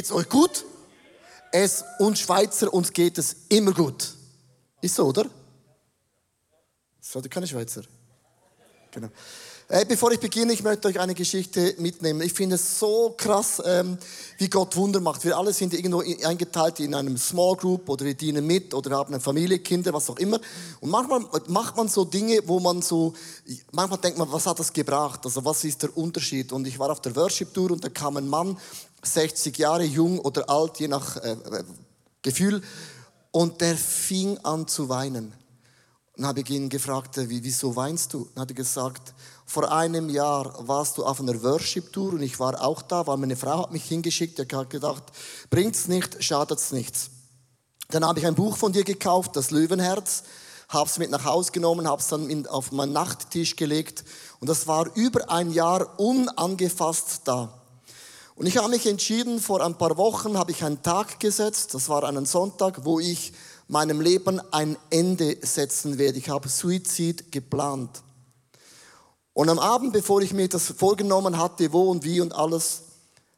Geht's euch gut? Es uns Schweizer, uns geht es immer gut. Ist so, oder? Seid ihr keine Schweizer? Genau. Äh, bevor ich beginne, ich möchte euch eine Geschichte mitnehmen. Ich finde es so krass, ähm, wie Gott Wunder macht. Wir alle sind irgendwo eingeteilt in einem Small Group oder wir dienen mit oder haben eine Familie, Kinder, was auch immer. Und manchmal macht man so Dinge, wo man so, manchmal denkt man, was hat das gebracht? Also was ist der Unterschied? Und ich war auf der Worship Tour und da kam ein Mann, 60 Jahre jung oder alt, je nach äh, äh, Gefühl, und der fing an zu weinen. Und habe ich ihn gefragt, wie, wieso weinst du? Und hat er gesagt, vor einem Jahr warst du auf einer Worship-Tour und ich war auch da, weil meine Frau hat mich hingeschickt. Er hat gedacht, bringt's nicht, schadet's nichts. Dann habe ich ein Buch von dir gekauft, das Löwenherz, habe es mit nach Hause genommen, habe es dann auf meinen Nachttisch gelegt und das war über ein Jahr unangefasst da. Und ich habe mich entschieden, vor ein paar Wochen habe ich einen Tag gesetzt, das war einen Sonntag, wo ich meinem Leben ein Ende setzen werde. Ich habe Suizid geplant. Und am Abend, bevor ich mir das vorgenommen hatte, wo und wie und alles,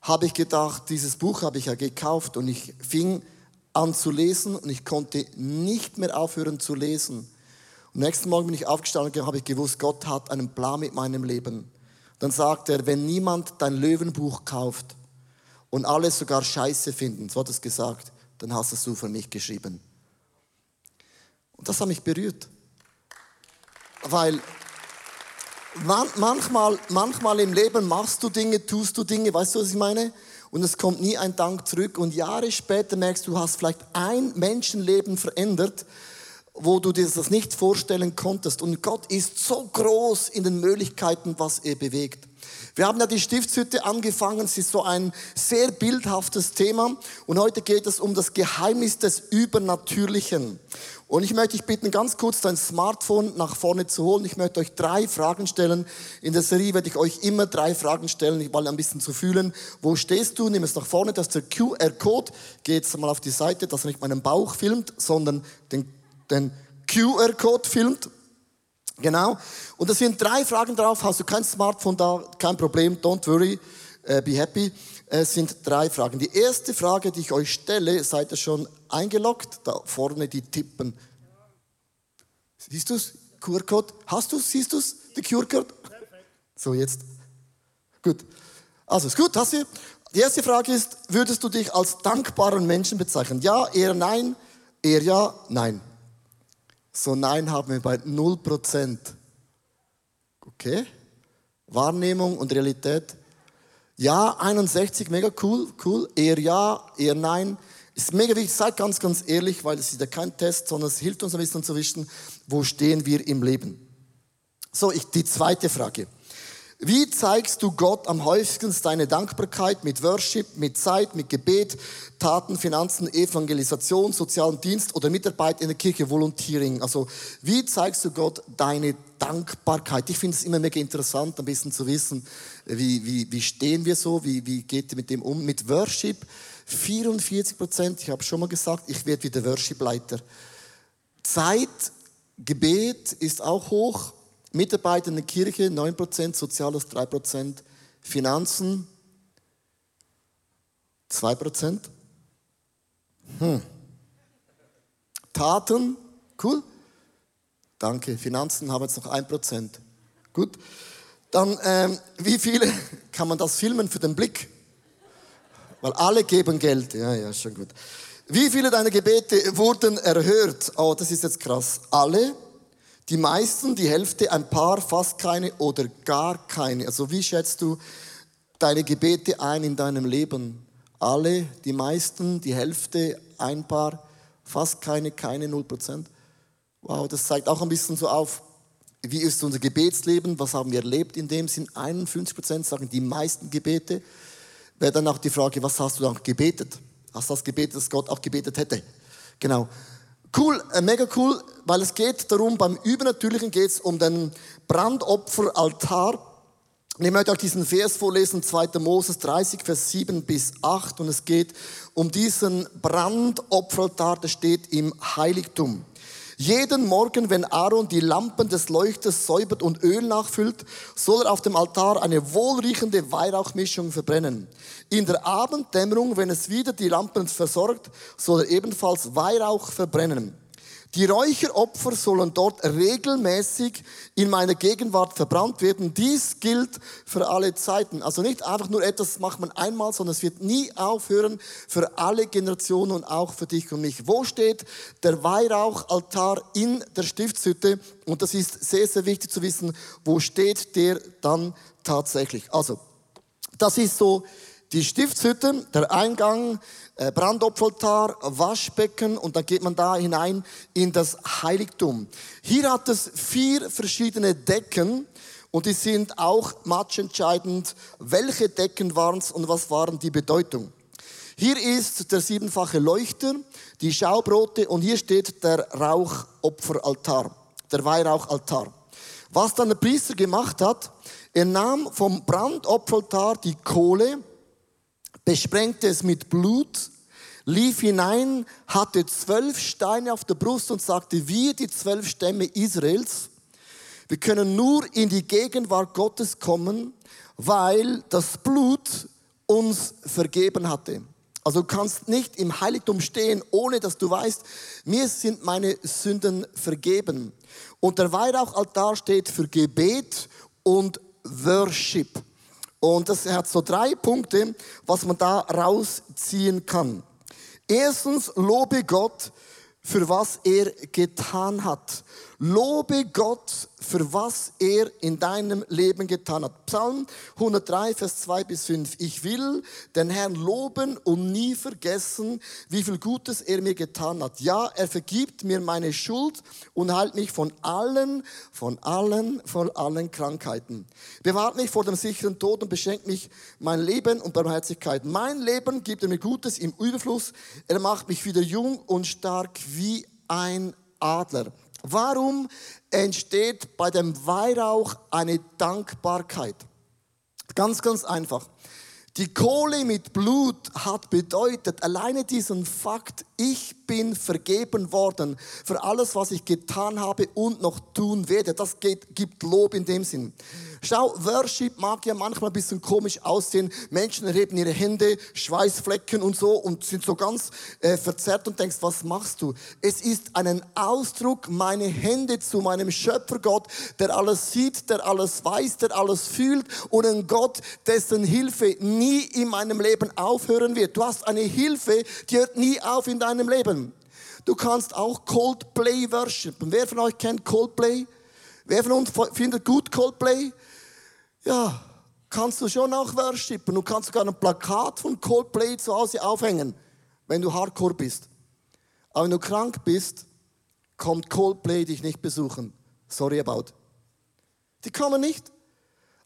habe ich gedacht, dieses Buch habe ich ja gekauft und ich fing an zu lesen und ich konnte nicht mehr aufhören zu lesen. Und nächsten Morgen bin ich aufgestanden und habe ich gewusst, Gott hat einen Plan mit meinem Leben. Dann sagt er, wenn niemand dein Löwenbuch kauft und alle sogar Scheiße finden, so hat es gesagt, dann hast es du für mich geschrieben. Und das hat mich berührt. Weil manchmal, manchmal im Leben machst du Dinge, tust du Dinge, weißt du, was ich meine? Und es kommt nie ein Dank zurück. Und Jahre später merkst du, du hast vielleicht ein Menschenleben verändert, wo du dir das nicht vorstellen konntest. Und Gott ist so groß in den Möglichkeiten, was er bewegt. Wir haben ja die Stiftshütte angefangen. Es ist so ein sehr bildhaftes Thema. Und heute geht es um das Geheimnis des Übernatürlichen. Und ich möchte dich bitten, ganz kurz dein Smartphone nach vorne zu holen. Ich möchte euch drei Fragen stellen. In der Serie werde ich euch immer drei Fragen stellen, mal ein bisschen zu fühlen. Wo stehst du? Nimm es nach vorne. Das ist der QR-Code. Geh jetzt mal auf die Seite, dass er nicht meinen Bauch filmt, sondern den, den QR-Code filmt. Genau. Und es sind drei Fragen drauf. Hast du kein Smartphone da? Kein Problem. Don't worry. Uh, be happy. Es sind drei Fragen. Die erste Frage, die ich euch stelle, seid ihr schon eingeloggt? Da vorne die tippen. Siehst du es? QR-Code? Hast du es? Siehst du es? Die QR-Code? So, jetzt. Gut. Also, ist gut, hast du? Die erste Frage ist, würdest du dich als dankbaren Menschen bezeichnen? Ja, eher nein, eher ja, nein. So Nein haben wir bei 0%. Okay? Wahrnehmung und Realität. Ja, 61, mega cool, cool. Eher ja, eher nein. Ist mega wichtig, seid ganz, ganz ehrlich, weil es ist ja kein Test, sondern es hilft uns ein bisschen zu wissen, wo stehen wir im Leben. So, ich, die zweite Frage. Wie zeigst du Gott am häufigsten deine Dankbarkeit mit Worship, mit Zeit, mit Gebet, Taten, Finanzen, Evangelisation, sozialen Dienst oder Mitarbeit in der Kirche, Volunteering? Also, wie zeigst du Gott deine Dankbarkeit? Ich finde es immer mega interessant, ein bisschen zu wissen, wie, wie, wie stehen wir so, wie, wie geht ihr mit dem um? Mit Worship 44 Prozent, ich habe schon mal gesagt, ich werde wieder Worship-Leiter. Zeit, Gebet ist auch hoch, Mitarbeiter in der Kirche 9%, Soziales 3%, Finanzen 2%. Hm. Taten, cool. Danke. Finanzen haben jetzt noch 1%. Gut. Dann, ähm, wie viele kann man das filmen für den Blick? Weil alle geben Geld. Ja, ja, schon gut. Wie viele deiner Gebete wurden erhört? Oh, das ist jetzt krass. Alle? Die meisten, die Hälfte, ein paar, fast keine oder gar keine. Also wie schätzt du deine Gebete ein in deinem Leben? Alle, die meisten, die Hälfte, ein paar, fast keine, keine 0%. Wow, das zeigt auch ein bisschen so auf, wie ist unser Gebetsleben, was haben wir erlebt in dem Sinn. 51% sagen die meisten Gebete. Wäre dann auch die Frage, was hast du dann gebetet? Hast du das gebetet, dass Gott auch gebetet hätte? Genau. Cool, äh, mega cool, weil es geht darum, beim Übernatürlichen geht es um den Brandopferaltar. Und ich möchte auch diesen Vers vorlesen, 2. Moses 30, Vers 7 bis 8. Und es geht um diesen Brandopferaltar, der steht im Heiligtum. Jeden Morgen, wenn Aaron die Lampen des Leuchters säubert und Öl nachfüllt, soll er auf dem Altar eine wohlriechende Weihrauchmischung verbrennen. In der Abenddämmerung, wenn es wieder die Lampen versorgt, soll er ebenfalls Weihrauch verbrennen. Die Räucheropfer sollen dort regelmäßig in meiner Gegenwart verbrannt werden. Dies gilt für alle Zeiten. Also nicht einfach nur etwas macht man einmal, sondern es wird nie aufhören für alle Generationen und auch für dich und mich. Wo steht der Weihrauchaltar in der Stiftshütte? Und das ist sehr, sehr wichtig zu wissen. Wo steht der dann tatsächlich? Also, das ist so die Stiftshütte, der Eingang, äh, Brandopferaltar, Waschbecken und dann geht man da hinein in das Heiligtum. Hier hat es vier verschiedene Decken und die sind auch matchentscheidend. Welche Decken waren es und was waren die Bedeutung? Hier ist der siebenfache Leuchter, die Schaubrote und hier steht der Rauchopferaltar, der Weihrauchaltar. Was dann der Priester gemacht hat, er nahm vom Brandopferaltar die Kohle, besprengte es mit Blut, lief hinein, hatte zwölf Steine auf der Brust und sagte, wir die zwölf Stämme Israels, wir können nur in die Gegenwart Gottes kommen, weil das Blut uns vergeben hatte. Also du kannst nicht im Heiligtum stehen, ohne dass du weißt, mir sind meine Sünden vergeben. Und der Weihrauchaltar steht für Gebet und Worship. Und das hat so drei Punkte, was man da rausziehen kann. Erstens, lobe Gott für was er getan hat. Lobe Gott für was er in deinem Leben getan hat. Psalm 103, Vers 2 bis 5. Ich will den Herrn loben und nie vergessen, wie viel Gutes er mir getan hat. Ja, er vergibt mir meine Schuld und heilt mich von allen, von allen, von allen Krankheiten. Bewahrt mich vor dem sicheren Tod und beschenkt mich mein Leben und Barmherzigkeit. Mein Leben gibt er mir Gutes im Überfluss. Er macht mich wieder jung und stark wie ein Adler. Warum entsteht bei dem Weihrauch eine Dankbarkeit? Ganz, ganz einfach. Die Kohle mit Blut hat bedeutet, alleine diesen Fakt, ich bin vergeben worden für alles, was ich getan habe und noch tun werde. Das geht, gibt Lob in dem Sinn. Schau, Worship mag ja manchmal ein bisschen komisch aussehen. Menschen erheben ihre Hände, Schweißflecken und so und sind so ganz äh, verzerrt und denkst, was machst du? Es ist ein Ausdruck, meine Hände zu meinem Schöpfergott, der alles sieht, der alles weiß, der alles fühlt und ein Gott, dessen Hilfe nie in meinem Leben aufhören wird. Du hast eine Hilfe, die hört nie auf in deinem Leben. Du kannst auch Coldplay worshipen. Wer von euch kennt Coldplay? Wer von uns findet gut Coldplay? Ja, kannst du schon auch worshipen. Du kannst sogar ein Plakat von Coldplay zu Hause aufhängen, wenn du Hardcore bist. Aber wenn du krank bist, kommt Coldplay dich nicht besuchen. Sorry about. Die kommen nicht.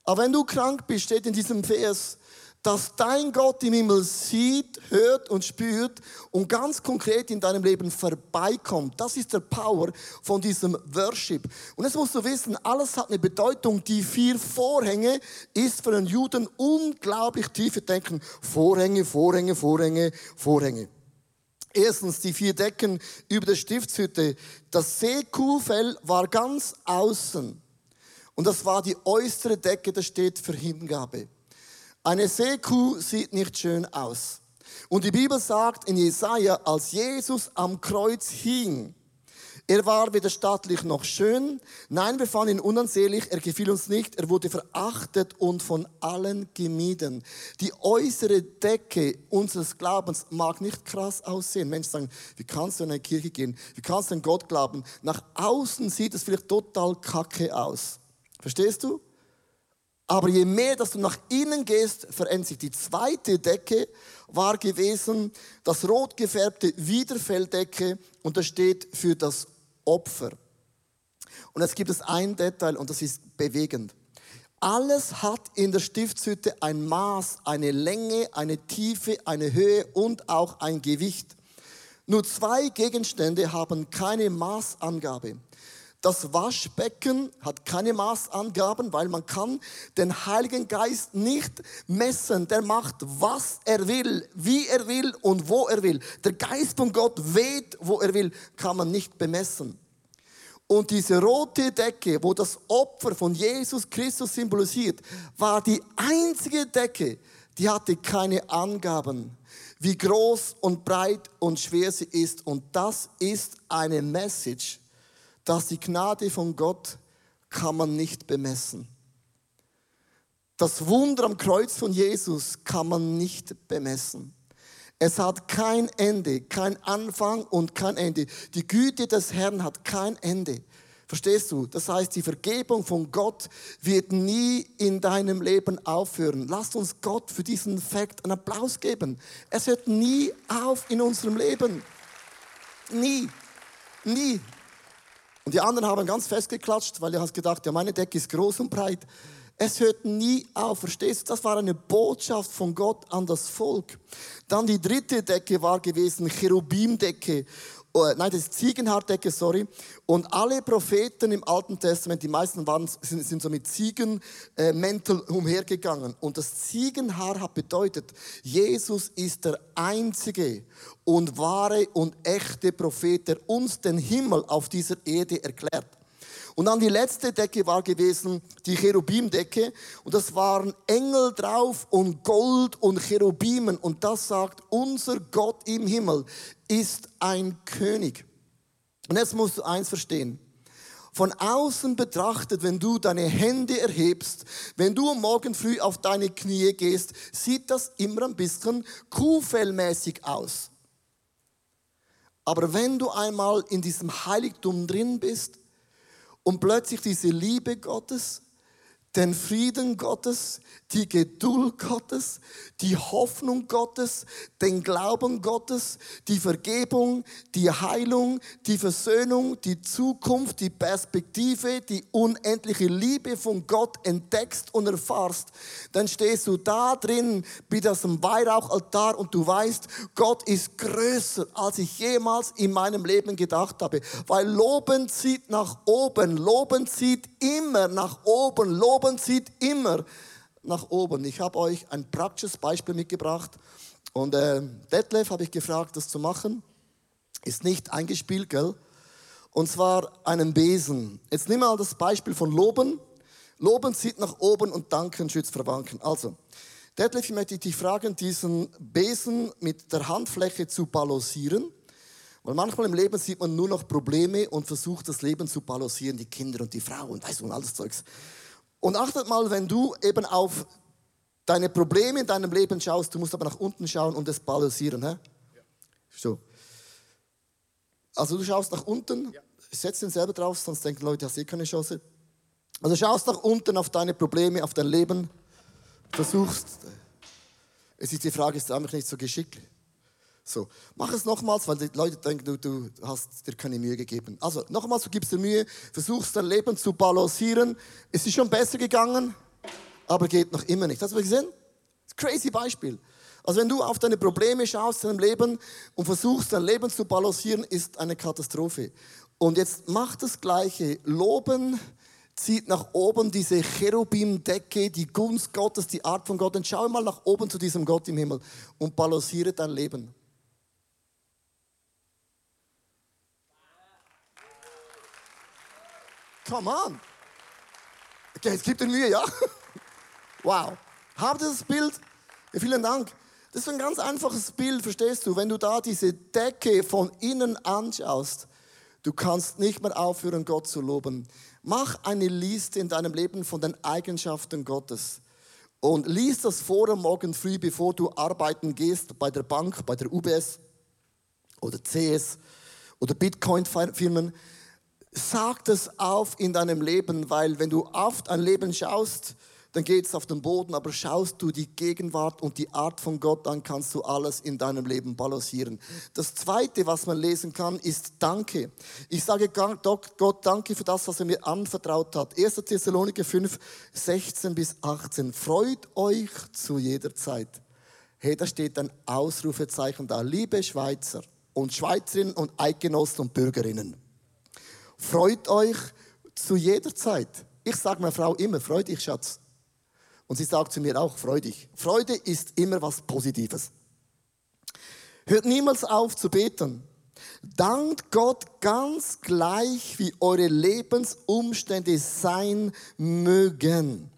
Aber wenn du krank bist, steht in diesem Vers, dass dein Gott im Himmel sieht, hört und spürt und ganz konkret in deinem Leben vorbeikommt. Das ist der Power von diesem Worship. Und jetzt musst du wissen, alles hat eine Bedeutung. Die vier Vorhänge ist für einen Juden unglaublich tiefe Denken. Vorhänge, Vorhänge, Vorhänge, Vorhänge. Erstens die vier Decken über der Stiftshütte. Das Seekuhfell war ganz außen. Und das war die äußere Decke, das steht für Hingabe. Eine Seekuh sieht nicht schön aus. Und die Bibel sagt in Jesaja, als Jesus am Kreuz hing, er war weder stattlich noch schön. Nein, wir fanden ihn unansehlich. Er gefiel uns nicht. Er wurde verachtet und von allen gemieden. Die äußere Decke unseres Glaubens mag nicht krass aussehen. Menschen sagen, wie kannst du in eine Kirche gehen? Wie kannst du an Gott glauben? Nach außen sieht es vielleicht total kacke aus. Verstehst du? Aber je mehr, dass du nach innen gehst, verändert sich. Die zweite Decke war gewesen, das rot gefärbte Wiederfelldecke und das steht für das Opfer. Und jetzt gibt es ein Detail und das ist bewegend. Alles hat in der Stiftshütte ein Maß, eine Länge, eine Tiefe, eine Höhe und auch ein Gewicht. Nur zwei Gegenstände haben keine Maßangabe. Das Waschbecken hat keine Maßangaben, weil man kann den Heiligen Geist nicht messen. Der macht, was er will, wie er will und wo er will. Der Geist von Gott weht, wo er will, kann man nicht bemessen. Und diese rote Decke, wo das Opfer von Jesus Christus symbolisiert, war die einzige Decke, die hatte keine Angaben, wie groß und breit und schwer sie ist. Und das ist eine Message, dass die Gnade von Gott kann man nicht bemessen. Das Wunder am Kreuz von Jesus kann man nicht bemessen. Es hat kein Ende, kein Anfang und kein Ende. Die Güte des Herrn hat kein Ende. Verstehst du? Das heißt, die Vergebung von Gott wird nie in deinem Leben aufhören. Lasst uns Gott für diesen Fakt einen Applaus geben. Es hört nie auf in unserem Leben. Nie. Nie. Und die anderen haben ganz festgeklatscht, weil ihr hast gedacht, ja, meine Decke ist groß und breit. Es hört nie auf, verstehst du? Das war eine Botschaft von Gott an das Volk. Dann die dritte Decke war gewesen, Cherubimdecke. Oh, nein, das ist Ziegenhaardecke, sorry. Und alle Propheten im Alten Testament, die meisten waren, sind, sind so mit Ziegenmäntel äh, umhergegangen. Und das Ziegenhaar hat bedeutet, Jesus ist der einzige und wahre und echte Prophet, der uns den Himmel auf dieser Erde erklärt. Und dann die letzte Decke war gewesen, die Cherubimdecke. Und das waren Engel drauf und Gold und Cherubimen. Und das sagt, unser Gott im Himmel ist ein König. Und jetzt musst du eins verstehen. Von außen betrachtet, wenn du deine Hände erhebst, wenn du morgen früh auf deine Knie gehst, sieht das immer ein bisschen kuhfellmäßig aus. Aber wenn du einmal in diesem Heiligtum drin bist, und plötzlich diese Liebe Gottes, den Frieden Gottes, die Geduld Gottes, die Hoffnung Gottes, den Glauben Gottes, die Vergebung, die Heilung, die Versöhnung, die Zukunft, die Perspektive, die unendliche Liebe von Gott entdeckst und erfahrst, dann stehst du da drin das im Weihrauchaltar und du weißt, Gott ist größer, als ich jemals in meinem Leben gedacht habe. Weil Loben zieht nach oben, Loben zieht immer nach oben, Loben zieht immer nach oben. Ich habe euch ein praktisches Beispiel mitgebracht und äh, Detlef habe ich gefragt, das zu machen. Ist nicht eingespielt, gell? Und zwar einen Besen. Jetzt nimm mal das Beispiel von Loben. Loben zieht nach oben und Danken schützt vor. Also, Detlef, ich möchte dich fragen, diesen Besen mit der Handfläche zu balancieren. Weil manchmal im Leben sieht man nur noch Probleme und versucht das Leben zu balancieren, die Kinder und die Frau und weißt und alles Zeugs. Und achtet mal, wenn du eben auf deine Probleme in deinem Leben schaust, du musst aber nach unten schauen und es balancieren. Hä? Ja. So. Also du schaust nach unten, ja. setz den selber drauf, sonst denken Leute, hast eh keine Chance. Also schaust nach unten auf deine Probleme, auf dein Leben, versuchst. Es ist die Frage, ist einfach nicht so geschickt. So, mach es nochmals, weil die Leute denken, du, du hast dir keine Mühe gegeben. Also nochmals, du gibst dir Mühe, versuchst dein Leben zu balancieren. Es ist schon besser gegangen, aber geht noch immer nicht. Hast du gesehen? Crazy Beispiel. Also wenn du auf deine Probleme schaust in deinem Leben und versuchst dein Leben zu balancieren, ist eine Katastrophe. Und jetzt mach das Gleiche. Loben zieht nach oben diese Cherubim-Decke, die Gunst Gottes, die Art von Gott. Und schau mal nach oben zu diesem Gott im Himmel und balanciere dein Leben. Come on. Okay, es gibt dir Mühe, ja? Wow. Habt ihr das Bild? Ja, vielen Dank. Das ist ein ganz einfaches Bild, verstehst du? Wenn du da diese Decke von innen anschaust, du kannst nicht mehr aufhören, Gott zu loben. Mach eine Liste in deinem Leben von den Eigenschaften Gottes. Und lies das vor am Morgen früh, bevor du arbeiten gehst, bei der Bank, bei der UBS oder CS oder Bitcoin-Firmen sag das auf in deinem Leben, weil wenn du auf dein Leben schaust, dann geht es auf den Boden, aber schaust du die Gegenwart und die Art von Gott an, kannst du alles in deinem Leben balancieren. Das Zweite, was man lesen kann, ist Danke. Ich sage Gott Danke für das, was er mir anvertraut hat. 1. Thessaloniker 5, 16 bis 18. Freut euch zu jeder Zeit. Hey, da steht ein Ausrufezeichen da. Liebe Schweizer und Schweizerinnen und Eidgenossen und Bürgerinnen. Freut euch zu jeder Zeit. Ich sage meiner Frau immer, freu dich, Schatz. Und sie sagt zu mir auch, freu dich. Freude ist immer was Positives. Hört niemals auf zu beten. Dankt Gott ganz gleich, wie eure Lebensumstände sein mögen.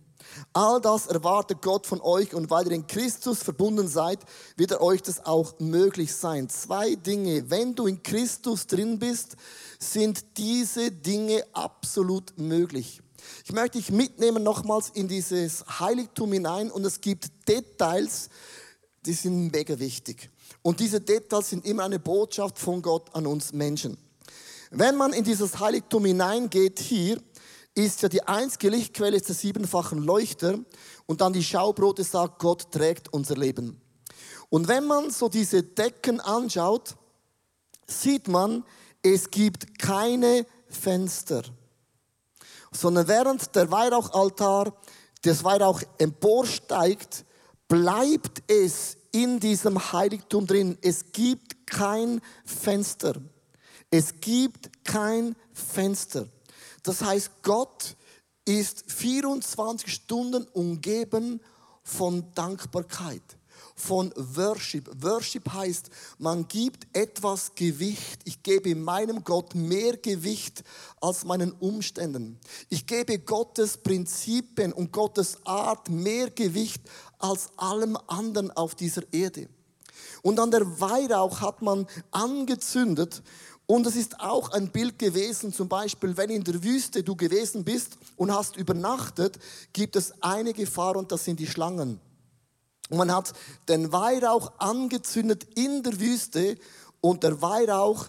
All das erwartet Gott von euch und weil ihr in Christus verbunden seid, wird er euch das auch möglich sein. Zwei Dinge. Wenn du in Christus drin bist, sind diese Dinge absolut möglich. Ich möchte dich mitnehmen nochmals in dieses Heiligtum hinein und es gibt Details, die sind mega wichtig. Und diese Details sind immer eine Botschaft von Gott an uns Menschen. Wenn man in dieses Heiligtum hineingeht hier, ist ja die einzige Lichtquelle der siebenfachen Leuchter und dann die Schaubrote sagt, Gott trägt unser Leben. Und wenn man so diese Decken anschaut, sieht man, es gibt keine Fenster, sondern während der Weihrauchaltar, das Weihrauch emporsteigt, bleibt es in diesem Heiligtum drin. Es gibt kein Fenster. Es gibt kein Fenster. Das heißt, Gott ist 24 Stunden umgeben von Dankbarkeit, von Worship. Worship heißt, man gibt etwas Gewicht. Ich gebe meinem Gott mehr Gewicht als meinen Umständen. Ich gebe Gottes Prinzipien und Gottes Art mehr Gewicht als allem anderen auf dieser Erde. Und an der Weihrauch hat man angezündet und es ist auch ein Bild gewesen, zum Beispiel, wenn in der Wüste du gewesen bist und hast übernachtet, gibt es eine Gefahr und das sind die Schlangen. Und man hat den Weihrauch angezündet in der Wüste und der Weihrauch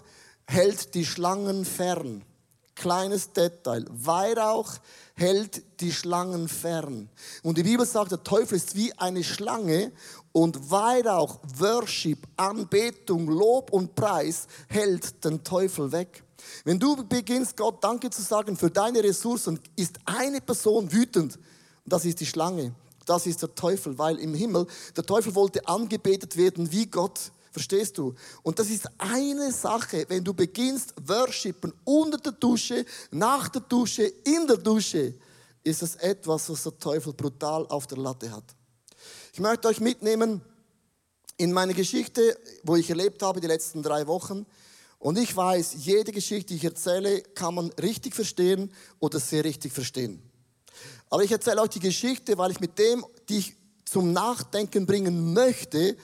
hält die Schlangen fern. Kleines Detail. Weihrauch hält die Schlangen fern. Und die Bibel sagt, der Teufel ist wie eine Schlange und Weihrauch, Worship, Anbetung, Lob und Preis hält den Teufel weg. Wenn du beginnst, Gott Danke zu sagen für deine Ressourcen, ist eine Person wütend. Und das ist die Schlange. Das ist der Teufel, weil im Himmel, der Teufel wollte angebetet werden wie Gott. Verstehst du? Und das ist eine Sache, wenn du beginnst, worshipen unter der Dusche, nach der Dusche, in der Dusche, ist es etwas, was der Teufel brutal auf der Latte hat. Ich möchte euch mitnehmen in meine Geschichte, wo ich erlebt habe die letzten drei Wochen. Und ich weiß, jede Geschichte, die ich erzähle, kann man richtig verstehen oder sehr richtig verstehen. Aber ich erzähle euch die Geschichte, weil ich mit dem, die ich zum Nachdenken bringen möchte,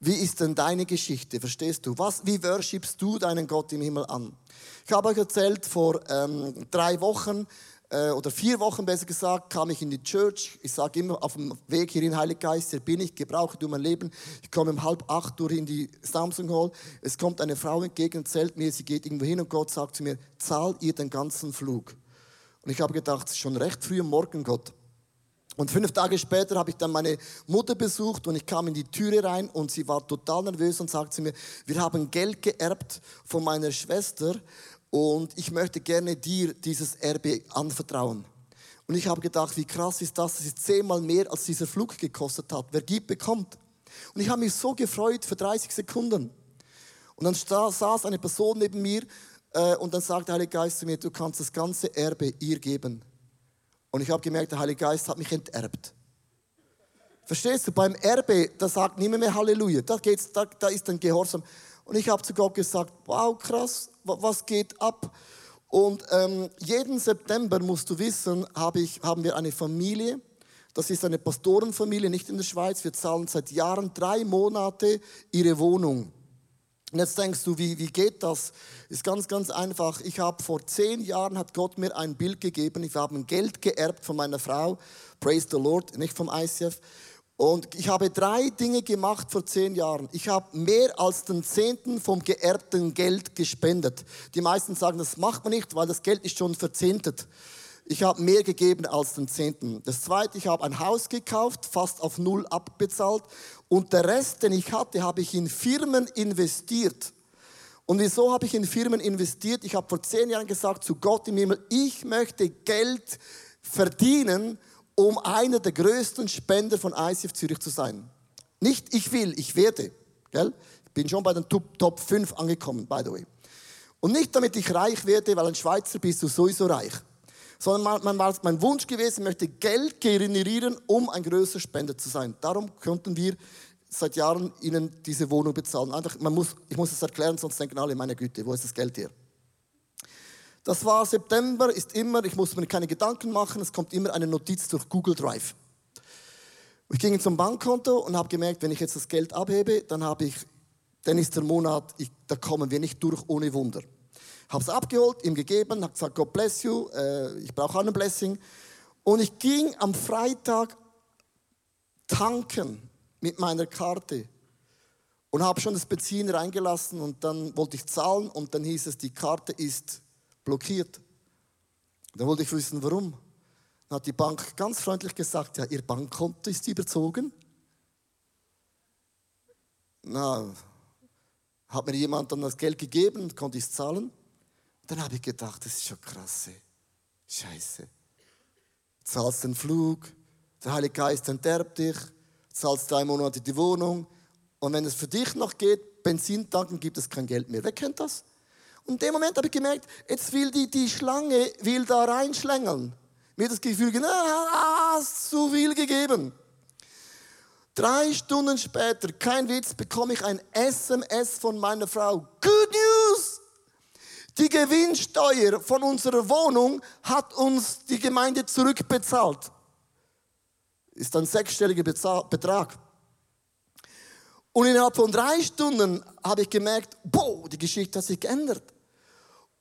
wie ist denn deine Geschichte? Verstehst du? Was, wie worshipst du deinen Gott im Himmel an? Ich habe euch erzählt, vor ähm, drei Wochen äh, oder vier Wochen besser gesagt, kam ich in die Church. Ich sage immer auf dem Weg hier in Heiliggeist, hier bin ich, gebrauche du mein Leben. Ich komme um halb acht Uhr in die Samsung Hall. Es kommt eine Frau entgegen, erzählt mir, sie geht irgendwo hin und Gott sagt zu mir, zahl ihr den ganzen Flug. Und ich habe gedacht, schon recht früh am Morgen, Gott. Und fünf Tage später habe ich dann meine Mutter besucht und ich kam in die Türe rein und sie war total nervös und sagte mir, wir haben Geld geerbt von meiner Schwester und ich möchte gerne dir dieses Erbe anvertrauen. Und ich habe gedacht, wie krass ist das? Das ist zehnmal mehr, als dieser Flug gekostet hat. Wer gibt, bekommt. Und ich habe mich so gefreut für 30 Sekunden. Und dann saß eine Person neben mir äh, und dann sagte der Heilige Geist zu mir, du kannst das ganze Erbe ihr geben. Und ich habe gemerkt, der Heilige Geist hat mich enterbt. Verstehst du? Beim Erbe, da sagt niemand mehr Halleluja. Da, geht's, da, da ist ein Gehorsam. Und ich habe zu Gott gesagt, wow, krass, was geht ab? Und ähm, jeden September, musst du wissen, hab ich, haben wir eine Familie. Das ist eine Pastorenfamilie, nicht in der Schweiz. Wir zahlen seit Jahren drei Monate ihre Wohnung. Und jetzt denkst du, wie, wie geht das? Ist ganz, ganz einfach. Ich habe vor zehn Jahren hat Gott mir ein Bild gegeben. Ich habe Geld geerbt von meiner Frau. Praise the Lord, nicht vom ICF. Und ich habe drei Dinge gemacht vor zehn Jahren. Ich habe mehr als den Zehnten vom geerbten Geld gespendet. Die meisten sagen, das macht man nicht, weil das Geld ist schon verzehntet. Ich habe mehr gegeben als den Zehnten. Das zweite, ich habe ein Haus gekauft, fast auf Null abbezahlt. Und der Rest, den ich hatte, habe ich in Firmen investiert. Und wieso habe ich in Firmen investiert? Ich habe vor zehn Jahren gesagt zu Gott im Himmel, ich möchte Geld verdienen, um einer der größten Spender von ICF Zürich zu sein. Nicht ich will, ich werde. Gell? Ich bin schon bei den Top, Top 5 angekommen, by the way. Und nicht damit ich reich werde, weil ein Schweizer bist du sowieso reich sondern man war mein Wunsch gewesen, ich möchte Geld generieren, um ein größerer Spender zu sein. Darum konnten wir seit Jahren ihnen diese Wohnung bezahlen. Einfach, man muss, ich muss es erklären, sonst denken alle, meine Güte, wo ist das Geld hier? Das war September, ist immer, ich muss mir keine Gedanken machen, es kommt immer eine Notiz durch Google Drive. Ich ging zum Bankkonto und habe gemerkt, wenn ich jetzt das Geld abhebe, dann habe ich, dann ist der Monat, ich, da kommen wir nicht durch ohne Wunder. Habe es abgeholt, ihm gegeben, habe gesagt, God bless you, äh, ich brauche auch ein Blessing. Und ich ging am Freitag tanken mit meiner Karte und habe schon das Benzin reingelassen und dann wollte ich zahlen und dann hieß es, die Karte ist blockiert. Dann wollte ich wissen, warum. Dann hat die Bank ganz freundlich gesagt, ja, Ihr Bankkonto ist überzogen. Na, hat mir jemand dann das Geld gegeben, konnte ich es zahlen. Dann habe ich gedacht, das ist schon krass. Scheiße. Zahlst den Flug, der Heilige Geist enterbt dich, zahlst drei Monate die Wohnung und wenn es für dich noch geht, Benzin tanken, gibt es kein Geld mehr. Wer kennt das? Und in dem Moment habe ich gemerkt, jetzt will die, die Schlange will da reinschlängeln. Mir das Gefühl, ah, hast zu viel gegeben. Drei Stunden später, kein Witz, bekomme ich ein SMS von meiner Frau. Good News! Die Gewinnsteuer von unserer Wohnung hat uns die Gemeinde zurückbezahlt. Ist ein sechsstelliger Betrag. Und innerhalb von drei Stunden habe ich gemerkt, boah, die Geschichte hat sich geändert.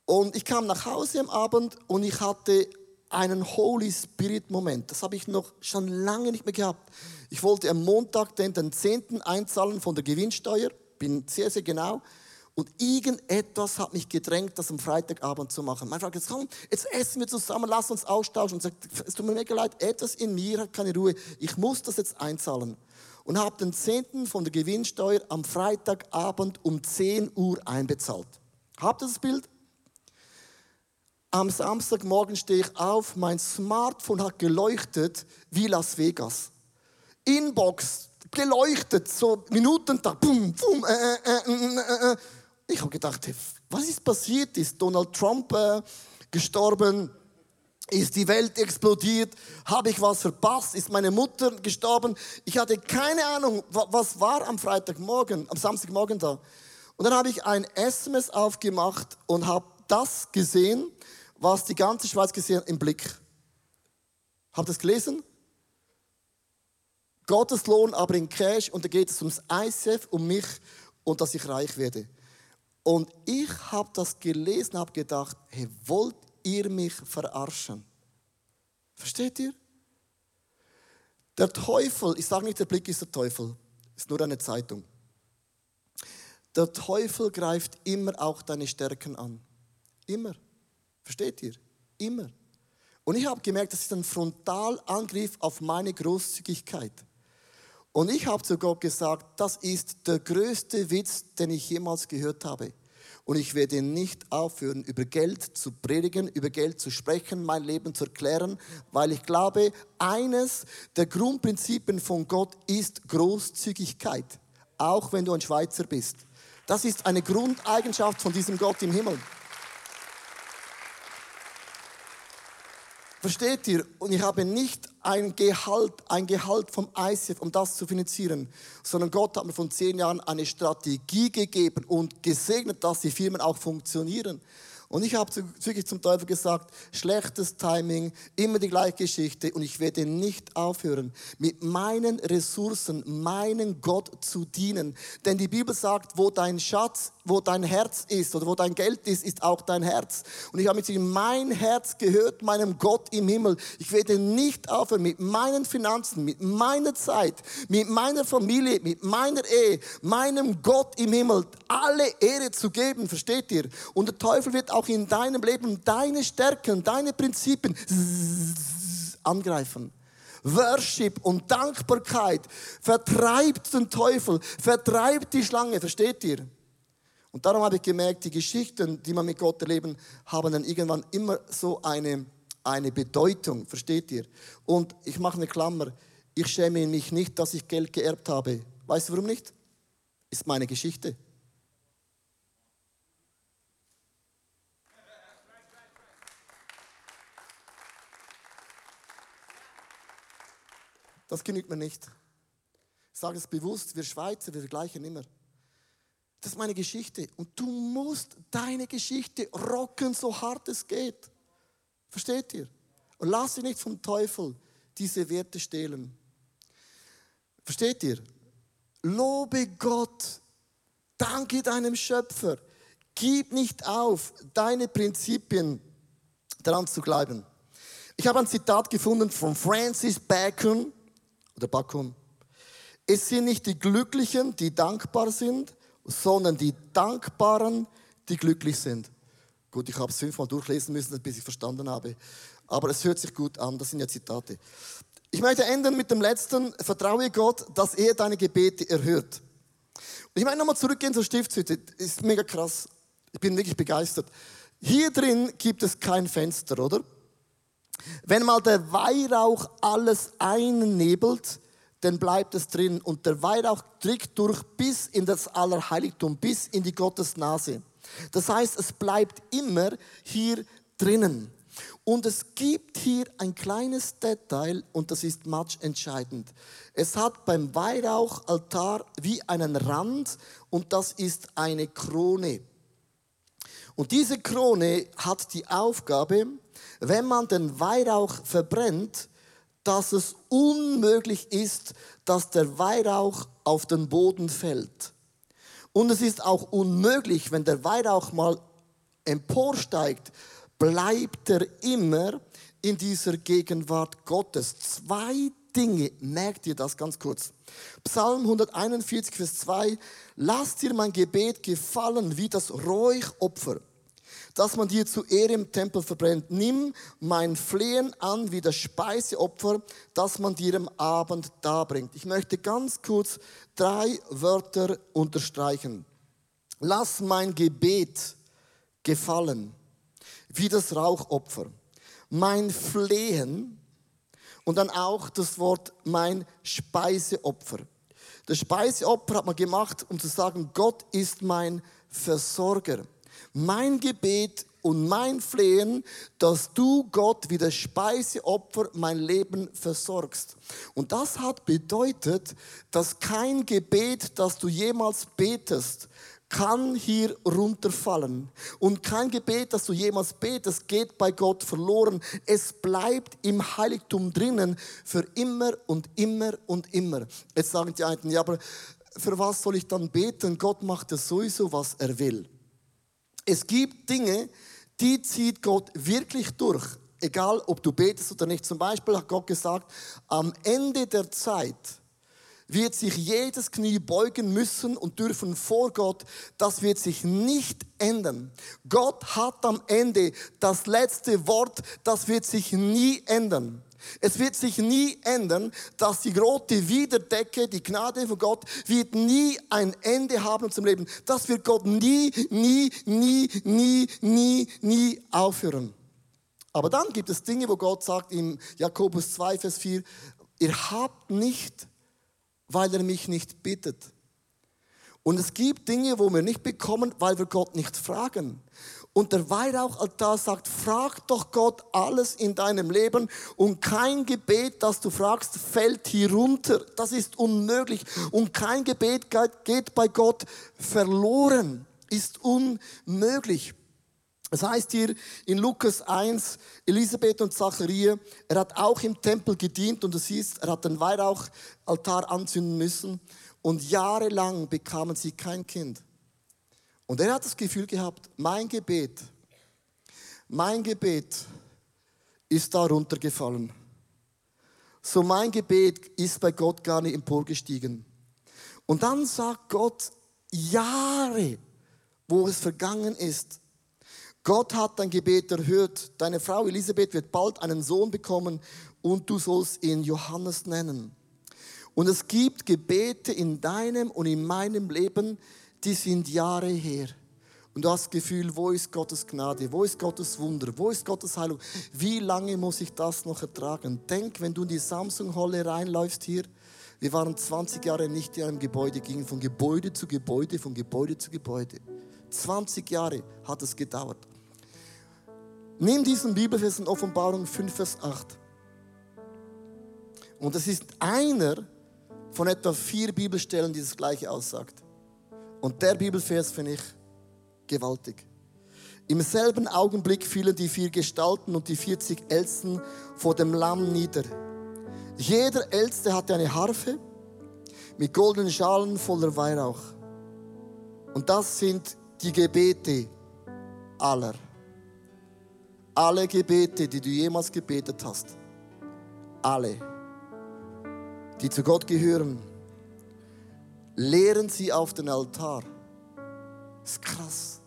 Und ich kam nach Hause am Abend und ich hatte einen Holy Spirit Moment. Das habe ich noch schon lange nicht mehr gehabt. Ich wollte am Montag den, den 10. einzahlen von der Gewinnsteuer, bin sehr, sehr genau. Und irgendetwas hat mich gedrängt, das am Freitagabend zu machen. Mein Frau sagt, komm, jetzt essen wir zusammen, lass uns austauschen. Und sagt, es tut mir mega leid, etwas in mir hat keine Ruhe. Ich muss das jetzt einzahlen. Und habe den 10. von der Gewinnsteuer am Freitagabend um 10 Uhr einbezahlt. Habt ihr das Bild? Am Samstagmorgen stehe ich auf, mein Smartphone hat geleuchtet wie Las Vegas. Inbox geleuchtet, so Minuten da, boom, boom, äh, äh, äh, Ich habe gedacht, was ist passiert? Ist Donald Trump gestorben? Ist die Welt explodiert? Habe ich was verpasst? Ist meine Mutter gestorben? Ich hatte keine Ahnung, was war am Freitagmorgen, am Samstagmorgen da. Und dann habe ich ein SMS aufgemacht und habe das gesehen was die ganze Schweiz gesehen im Blick. Habt ihr das gelesen? Gottes Lohn aber in Cash und da geht es ums ICF, um mich und dass ich reich werde. Und ich habe das gelesen, habe gedacht, hey, wollt ihr mich verarschen? Versteht ihr? Der Teufel, ich sage nicht, der Blick ist der Teufel, ist nur eine Zeitung. Der Teufel greift immer auch deine Stärken an. Immer. Versteht ihr? Immer. Und ich habe gemerkt, das ist ein Frontalangriff auf meine Großzügigkeit. Und ich habe zu Gott gesagt, das ist der größte Witz, den ich jemals gehört habe. Und ich werde nicht aufhören, über Geld zu predigen, über Geld zu sprechen, mein Leben zu erklären, weil ich glaube, eines der Grundprinzipien von Gott ist Großzügigkeit, auch wenn du ein Schweizer bist. Das ist eine Grundeigenschaft von diesem Gott im Himmel. Versteht ihr? Und ich habe nicht ein Gehalt, ein Gehalt vom ICF, um das zu finanzieren, sondern Gott hat mir von zehn Jahren eine Strategie gegeben und gesegnet, dass die Firmen auch funktionieren. Und ich habe wirklich zum Teufel gesagt, schlechtes Timing, immer die gleiche Geschichte und ich werde nicht aufhören, mit meinen Ressourcen, meinen Gott zu dienen. Denn die Bibel sagt, wo dein Schatz, wo dein Herz ist oder wo dein Geld ist, ist auch dein Herz. Und ich habe mit ihm, mein Herz gehört meinem Gott im Himmel. Ich werde nicht aufhören, mit meinen Finanzen, mit meiner Zeit, mit meiner Familie, mit meiner Ehe, meinem Gott im Himmel alle Ehre zu geben, versteht ihr? Und der Teufel wird auch in deinem Leben deine Stärken, deine Prinzipien angreifen. Worship und Dankbarkeit vertreibt den Teufel, vertreibt die Schlange, versteht ihr? Und darum habe ich gemerkt, die Geschichten, die man mit Gott erleben, haben dann irgendwann immer so eine, eine Bedeutung, versteht ihr? Und ich mache eine Klammer, ich schäme mich nicht, dass ich Geld geerbt habe. Weißt du warum nicht? Ist meine Geschichte. Das genügt mir nicht. Ich sage es bewusst, wir Schweizer, wir vergleichen immer. Das ist meine Geschichte. Und du musst deine Geschichte rocken, so hart es geht. Versteht ihr? Und lass dich nicht vom Teufel diese Werte stehlen. Versteht ihr? Lobe Gott. Danke deinem Schöpfer. Gib nicht auf, deine Prinzipien daran zu bleiben. Ich habe ein Zitat gefunden von Francis Bacon oder Bacon. Es sind nicht die Glücklichen, die dankbar sind, sondern die Dankbaren, die glücklich sind. Gut, ich habe es fünfmal durchlesen müssen, bis ich verstanden habe. Aber es hört sich gut an, das sind ja Zitate. Ich möchte enden mit dem letzten. Vertraue Gott, dass er deine Gebete erhört. Und ich möchte nochmal zurückgehen zur Stiftshütte. Ist mega krass. Ich bin wirklich begeistert. Hier drin gibt es kein Fenster, oder? Wenn mal der Weihrauch alles einnebelt, dann bleibt es drin. Und der Weihrauch trägt durch bis in das Allerheiligtum, bis in die Gottesnase. Das heißt, es bleibt immer hier drinnen. Und es gibt hier ein kleines Detail und das ist matchentscheidend. Es hat beim Weihrauchaltar wie einen Rand und das ist eine Krone. Und diese Krone hat die Aufgabe, wenn man den Weihrauch verbrennt, dass es unmöglich ist, dass der Weihrauch auf den Boden fällt. Und es ist auch unmöglich, wenn der Weihrauch mal emporsteigt, bleibt er immer in dieser Gegenwart Gottes. Zwei Dinge, merkt ihr das ganz kurz. Psalm 141, Vers 2, lasst dir mein Gebet gefallen wie das Räuchopfer dass man dir zu Ehre im Tempel verbrennt. Nimm mein Flehen an wie das Speiseopfer, das man dir am Abend darbringt. Ich möchte ganz kurz drei Wörter unterstreichen. Lass mein Gebet gefallen, wie das Rauchopfer. Mein Flehen und dann auch das Wort mein Speiseopfer. Das Speiseopfer hat man gemacht, um zu sagen, Gott ist mein Versorger mein Gebet und mein Flehen, dass du Gott wie das Speiseopfer mein Leben versorgst. Und das hat bedeutet, dass kein Gebet, das du jemals betest, kann hier runterfallen. Und kein Gebet, das du jemals betest, geht bei Gott verloren. Es bleibt im Heiligtum drinnen für immer und immer und immer. Jetzt sagen die einen, ja, aber für was soll ich dann beten? Gott macht ja sowieso, was er will. Es gibt Dinge, die zieht Gott wirklich durch. Egal, ob du betest oder nicht. Zum Beispiel hat Gott gesagt, am Ende der Zeit wird sich jedes Knie beugen müssen und dürfen vor Gott. Das wird sich nicht ändern. Gott hat am Ende das letzte Wort. Das wird sich nie ändern. Es wird sich nie ändern, dass die rote Wiederdecke, die Gnade von Gott, wird nie ein Ende haben zum Leben. Das wird Gott nie, nie, nie, nie, nie, nie aufhören. Aber dann gibt es Dinge, wo Gott sagt im Jakobus 2, Vers 4, ihr habt nicht, weil er mich nicht bittet. Und es gibt Dinge, wo wir nicht bekommen, weil wir Gott nicht fragen. Und der Weihrauchaltar sagt, frag doch Gott alles in deinem Leben und kein Gebet, das du fragst, fällt hier runter. Das ist unmöglich. Und kein Gebet geht bei Gott verloren. Ist unmöglich. Es heißt hier in Lukas 1, Elisabeth und Zacharia, er hat auch im Tempel gedient und du siehst, er hat den Weihrauchaltar anzünden müssen und jahrelang bekamen sie kein Kind. Und er hat das Gefühl gehabt, mein Gebet, mein Gebet ist da runtergefallen. So mein Gebet ist bei Gott gar nicht emporgestiegen. Und dann sagt Gott, Jahre, wo es vergangen ist, Gott hat dein Gebet erhört. Deine Frau Elisabeth wird bald einen Sohn bekommen und du sollst ihn Johannes nennen. Und es gibt Gebete in deinem und in meinem Leben, die sind Jahre her. Und du hast das Gefühl, wo ist Gottes Gnade, wo ist Gottes Wunder, wo ist Gottes Heilung? Wie lange muss ich das noch ertragen? Denk, wenn du in die Samsung-Halle reinläufst hier, wir waren 20 Jahre nicht in einem Gebäude, gingen von Gebäude zu Gebäude, von Gebäude zu Gebäude. 20 Jahre hat es gedauert. Nimm diesen Bibelvers in Offenbarung 5, Vers 8. Und es ist einer von etwa vier Bibelstellen, die das Gleiche aussagt. Und der Bibelvers finde ich gewaltig. Im selben Augenblick fielen die vier Gestalten und die 40 Ältesten vor dem Lamm nieder. Jeder Älteste hatte eine Harfe mit goldenen Schalen voller Weihrauch. Und das sind die Gebete aller. Alle Gebete, die du jemals gebetet hast. Alle, die zu Gott gehören, lehren sie auf den Altar. Das ist krass.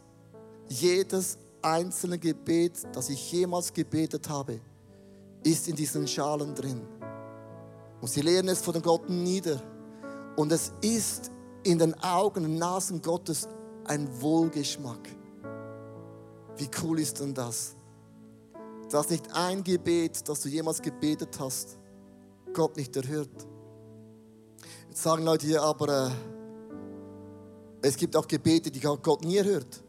Jedes einzelne Gebet, das ich jemals gebetet habe, ist in diesen Schalen drin. Und sie lehren es vor den Gott nieder. Und es ist in den Augen und Nasen Gottes ein Wohlgeschmack. Wie cool ist denn das? Dass nicht ein Gebet, das du jemals gebetet hast, Gott nicht erhört. Jetzt sagen Leute hier aber, äh, es gibt auch Gebete, die Gott nie erhört.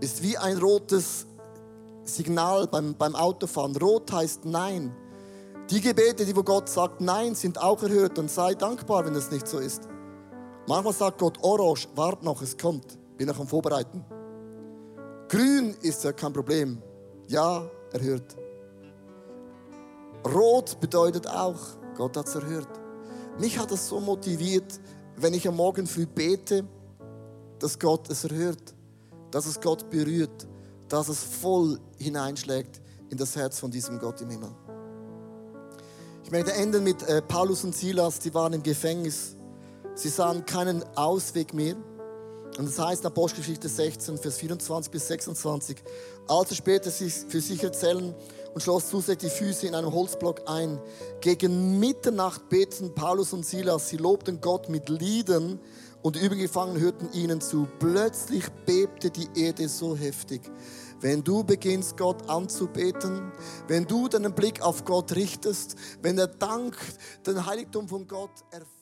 Ist wie ein rotes Signal beim, beim Autofahren. Rot heißt Nein. Die Gebete, die wo Gott sagt Nein, sind auch erhört und sei dankbar, wenn das nicht so ist. Manchmal sagt Gott Orange, wart noch, es kommt. Bin noch am Vorbereiten. Grün ist ja kein Problem. Ja, erhört. Rot bedeutet auch, Gott hat es erhört. Mich hat es so motiviert, wenn ich am Morgen früh bete, dass Gott es erhört, dass es Gott berührt, dass es voll hineinschlägt in das Herz von diesem Gott im Himmel. Ich möchte enden mit äh, Paulus und Silas, die waren im Gefängnis. Sie sahen keinen Ausweg mehr. Und das heißt in Apostelgeschichte 16, Vers 24 bis 26. Als er später sich für sich erzählen und schloss zusätzlich die Füße in einem Holzblock ein. Gegen Mitternacht beteten Paulus und Silas. Sie lobten Gott mit Liedern und die übrigen Gefangenen hörten ihnen zu. Plötzlich bebte die Erde so heftig. Wenn du beginnst, Gott anzubeten, wenn du deinen Blick auf Gott richtest, wenn der Dank den Heiligtum von Gott erfüllt,